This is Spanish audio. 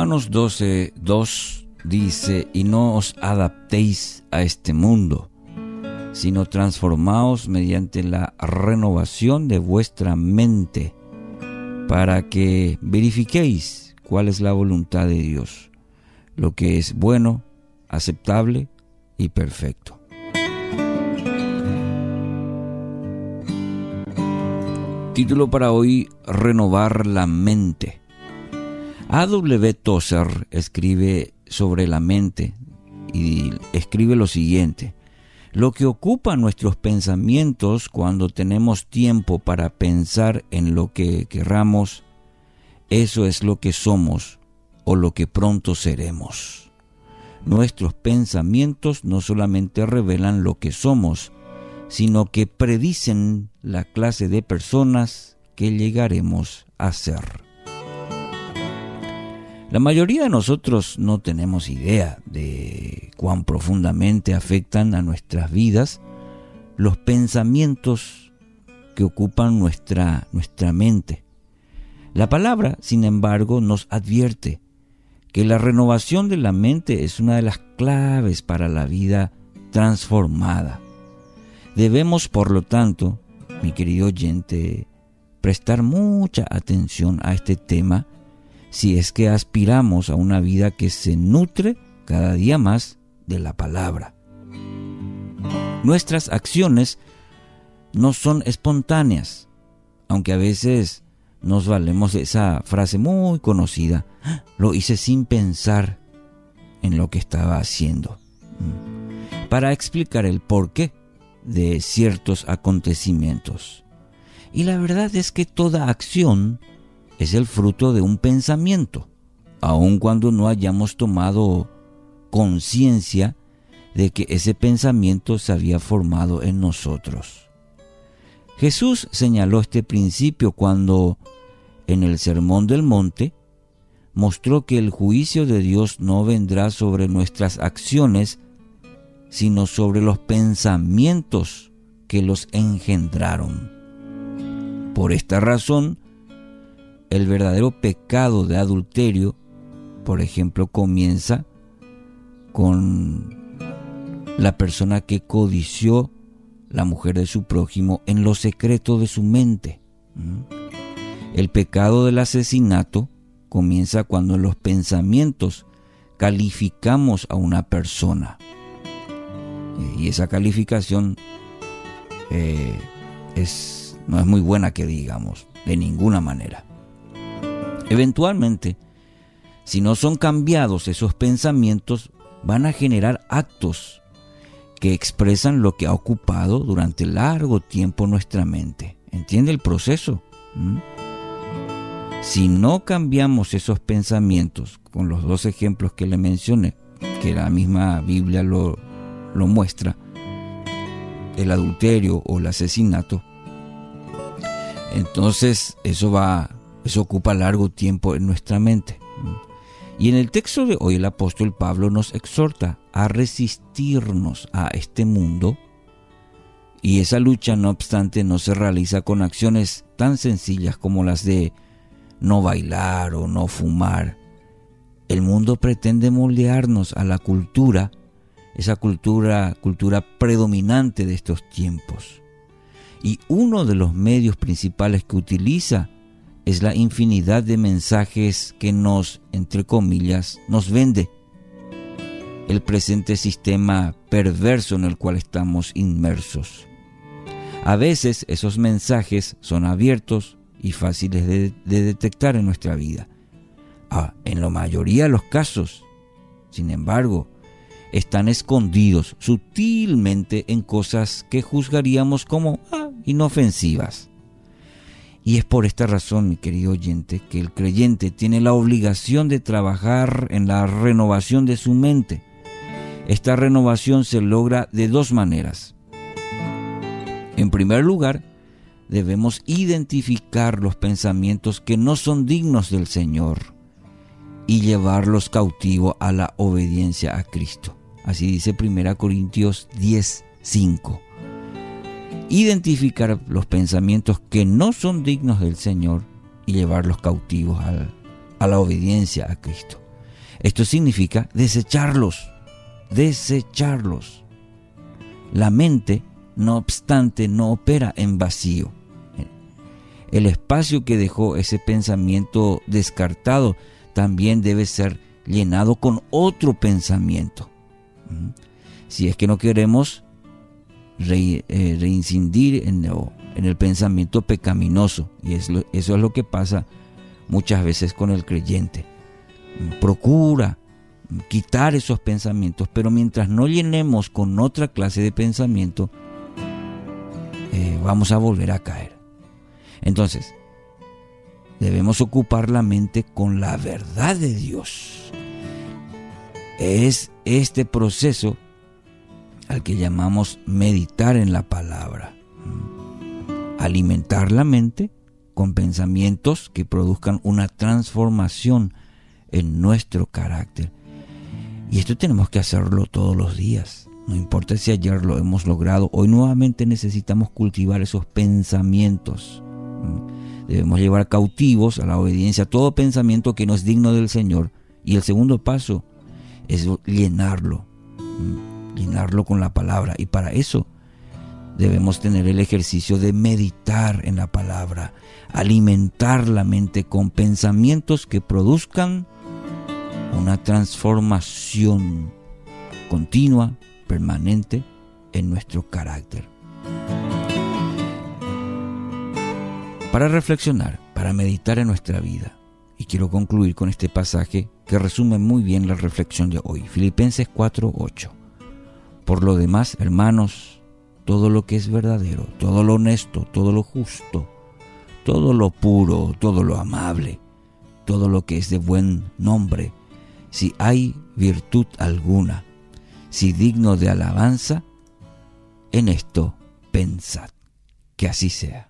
Romanos 12, 2 dice, y no os adaptéis a este mundo, sino transformaos mediante la renovación de vuestra mente, para que verifiquéis cuál es la voluntad de Dios, lo que es bueno, aceptable y perfecto. Título para hoy, Renovar la mente. A.W. Tozer escribe sobre la mente y escribe lo siguiente. Lo que ocupa nuestros pensamientos cuando tenemos tiempo para pensar en lo que querramos, eso es lo que somos o lo que pronto seremos. Nuestros pensamientos no solamente revelan lo que somos, sino que predicen la clase de personas que llegaremos a ser. La mayoría de nosotros no tenemos idea de cuán profundamente afectan a nuestras vidas los pensamientos que ocupan nuestra, nuestra mente. La palabra, sin embargo, nos advierte que la renovación de la mente es una de las claves para la vida transformada. Debemos, por lo tanto, mi querido oyente, prestar mucha atención a este tema si es que aspiramos a una vida que se nutre cada día más de la palabra. Nuestras acciones no son espontáneas, aunque a veces nos valemos esa frase muy conocida, ah, lo hice sin pensar en lo que estaba haciendo, mm. para explicar el porqué de ciertos acontecimientos. Y la verdad es que toda acción es el fruto de un pensamiento, aun cuando no hayamos tomado conciencia de que ese pensamiento se había formado en nosotros. Jesús señaló este principio cuando, en el Sermón del Monte, mostró que el juicio de Dios no vendrá sobre nuestras acciones, sino sobre los pensamientos que los engendraron. Por esta razón, el verdadero pecado de adulterio, por ejemplo, comienza con la persona que codició la mujer de su prójimo en lo secreto de su mente. El pecado del asesinato comienza cuando en los pensamientos calificamos a una persona. Y esa calificación eh, es, no es muy buena que digamos, de ninguna manera. Eventualmente, si no son cambiados esos pensamientos, van a generar actos que expresan lo que ha ocupado durante largo tiempo nuestra mente. ¿Entiende el proceso? ¿Mm? Si no cambiamos esos pensamientos, con los dos ejemplos que le mencioné, que la misma Biblia lo, lo muestra, el adulterio o el asesinato, entonces eso va eso ocupa largo tiempo en nuestra mente. Y en el texto de hoy el apóstol Pablo nos exhorta a resistirnos a este mundo y esa lucha no obstante no se realiza con acciones tan sencillas como las de no bailar o no fumar. El mundo pretende moldearnos a la cultura, esa cultura, cultura predominante de estos tiempos. Y uno de los medios principales que utiliza es la infinidad de mensajes que nos, entre comillas, nos vende. El presente sistema perverso en el cual estamos inmersos. A veces esos mensajes son abiertos y fáciles de, detectar en nuestra vida. Ah, en la mayoría de los casos, sin embargo, están escondidos sutilmente en cosas que juzgaríamos como ah, inofensivas. Y es por esta razón, mi querido oyente, que el creyente tiene la obligación de trabajar en la renovación de su mente. Esta renovación se logra de dos maneras. En primer lugar, debemos identificar los pensamientos que no son dignos del Señor y llevarlos cautivo a la obediencia a Cristo. Así dice 1 Corintios 10, 5 identificar los pensamientos que no son dignos del Señor y llevarlos cautivos a la obediencia a Cristo. Esto significa desecharlos, desecharlos. La mente, no obstante, no opera en vacío. El espacio que dejó ese pensamiento descartado también debe ser llenado con otro pensamiento. Si es que no queremos eh, reincidir en, en, el pensamiento pecaminoso, y eso es lo que pasa muchas veces con el creyente. Procura quitar esos pensamientos, pero mientras no llenemos con otra clase de pensamiento, eh, vamos a volver a caer. Entonces, debemos ocupar la mente con la verdad de Dios. Es este proceso al que llamamos meditar en la palabra. Alimentar la mente con pensamientos que produzcan una transformación en nuestro carácter. Y esto tenemos que hacerlo todos los días. No importa si ayer lo hemos logrado, hoy nuevamente necesitamos cultivar esos pensamientos. Debemos llevar cautivos a la obediencia todo pensamiento que no es digno del Señor. Y el segundo paso es llenarlo, llenarlo con la palabra. Y para eso debemos tener el ejercicio de meditar en la palabra, alimentar la mente con pensamientos que produzcan una transformación continua, permanente en nuestro carácter. Para reflexionar, para meditar en nuestra vida. Y quiero concluir con este pasaje que resume muy bien la reflexión de hoy. Filipenses 4:8. Por lo demás, hermanos, todo lo que es verdadero, todo lo honesto, todo lo justo, todo lo puro, todo lo amable, todo lo que es de buen nombre, si hay virtud alguna, si digno de alabanza, en esto pensad. Que así sea.